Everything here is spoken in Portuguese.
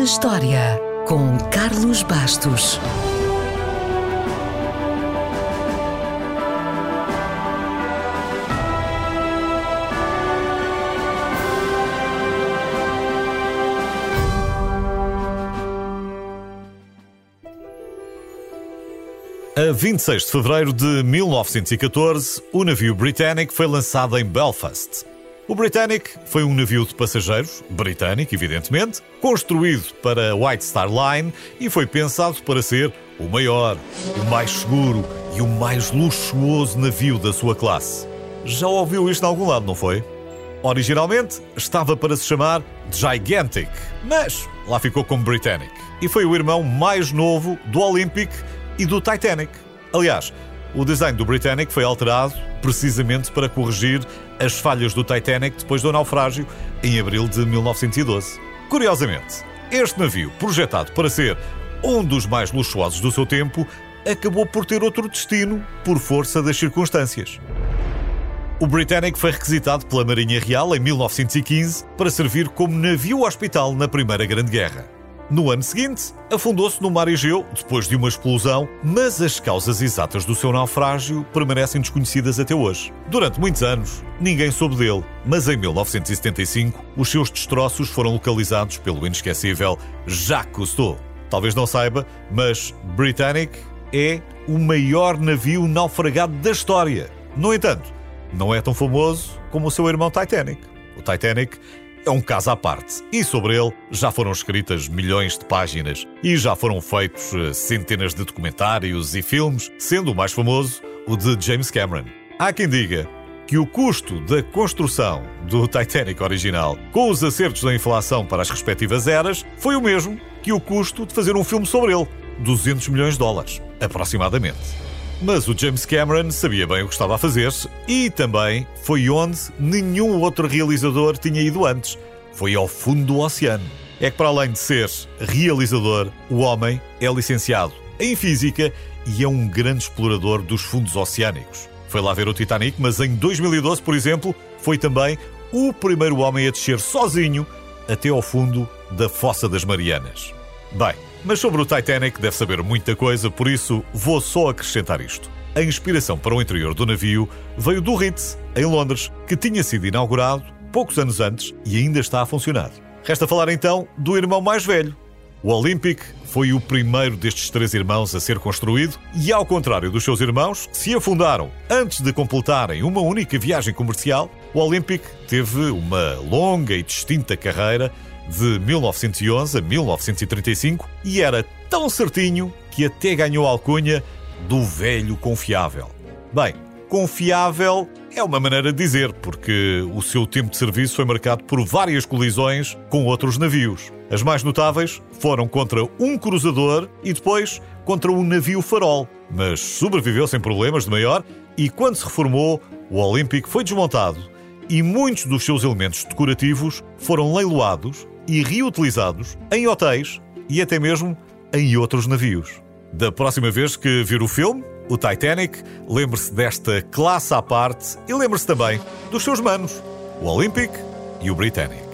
na História, com Carlos Bastos. A 26 de fevereiro de 1914, o navio Britannic foi lançado em Belfast. O Britannic foi um navio de passageiros, britânico, evidentemente, construído para a White Star Line e foi pensado para ser o maior, o mais seguro e o mais luxuoso navio da sua classe. Já ouviu isto em algum lado, não foi? Originalmente estava para se chamar Gigantic, mas lá ficou como Britannic e foi o irmão mais novo do Olympic e do Titanic. Aliás, o design do Britannic foi alterado precisamente para corrigir as falhas do Titanic depois do naufrágio em abril de 1912. Curiosamente, este navio, projetado para ser um dos mais luxuosos do seu tempo, acabou por ter outro destino por força das circunstâncias. O Britannic foi requisitado pela Marinha Real em 1915 para servir como navio-hospital na Primeira Grande Guerra. No ano seguinte, afundou-se no mar Egeu depois de uma explosão, mas as causas exatas do seu naufrágio permanecem desconhecidas até hoje. Durante muitos anos, ninguém soube dele, mas em 1975, os seus destroços foram localizados pelo inesquecível Jacques Cousteau. Talvez não saiba, mas Britannic é o maior navio naufragado da história. No entanto, não é tão famoso como o seu irmão Titanic. O Titanic é um caso à parte e sobre ele já foram escritas milhões de páginas e já foram feitos eh, centenas de documentários e filmes, sendo o mais famoso o de James Cameron. Há quem diga que o custo da construção do Titanic original, com os acertos da inflação para as respectivas eras, foi o mesmo que o custo de fazer um filme sobre ele, 200 milhões de dólares, aproximadamente. Mas o James Cameron sabia bem o que estava a fazer e também foi onde nenhum outro realizador tinha ido antes. Foi ao fundo do oceano. É que, para além de ser realizador, o homem é licenciado em física e é um grande explorador dos fundos oceânicos. Foi lá ver o Titanic, mas em 2012, por exemplo, foi também o primeiro homem a descer sozinho até ao fundo da Fossa das Marianas. Bem, mas sobre o Titanic deve saber muita coisa, por isso vou só acrescentar isto. A inspiração para o interior do navio veio do Ritz, em Londres, que tinha sido inaugurado poucos anos antes e ainda está a funcionar. Resta falar então do irmão mais velho. O Olympic foi o primeiro destes três irmãos a ser construído e, ao contrário dos seus irmãos, que se afundaram antes de completarem uma única viagem comercial, o Olympic teve uma longa e distinta carreira de 1911 a 1935 e era tão certinho que até ganhou a alcunha do velho confiável. Bem, confiável é uma maneira de dizer, porque o seu tempo de serviço foi marcado por várias colisões com outros navios. As mais notáveis foram contra um cruzador e depois contra um navio farol, mas sobreviveu sem problemas de maior e quando se reformou, o Olympic foi desmontado e muitos dos seus elementos decorativos foram leiloados e reutilizados em hotéis e até mesmo em outros navios. Da próxima vez que vir o filme, o Titanic, lembre-se desta classe à parte e lembre-se também dos seus manos, o Olympic e o Britannic.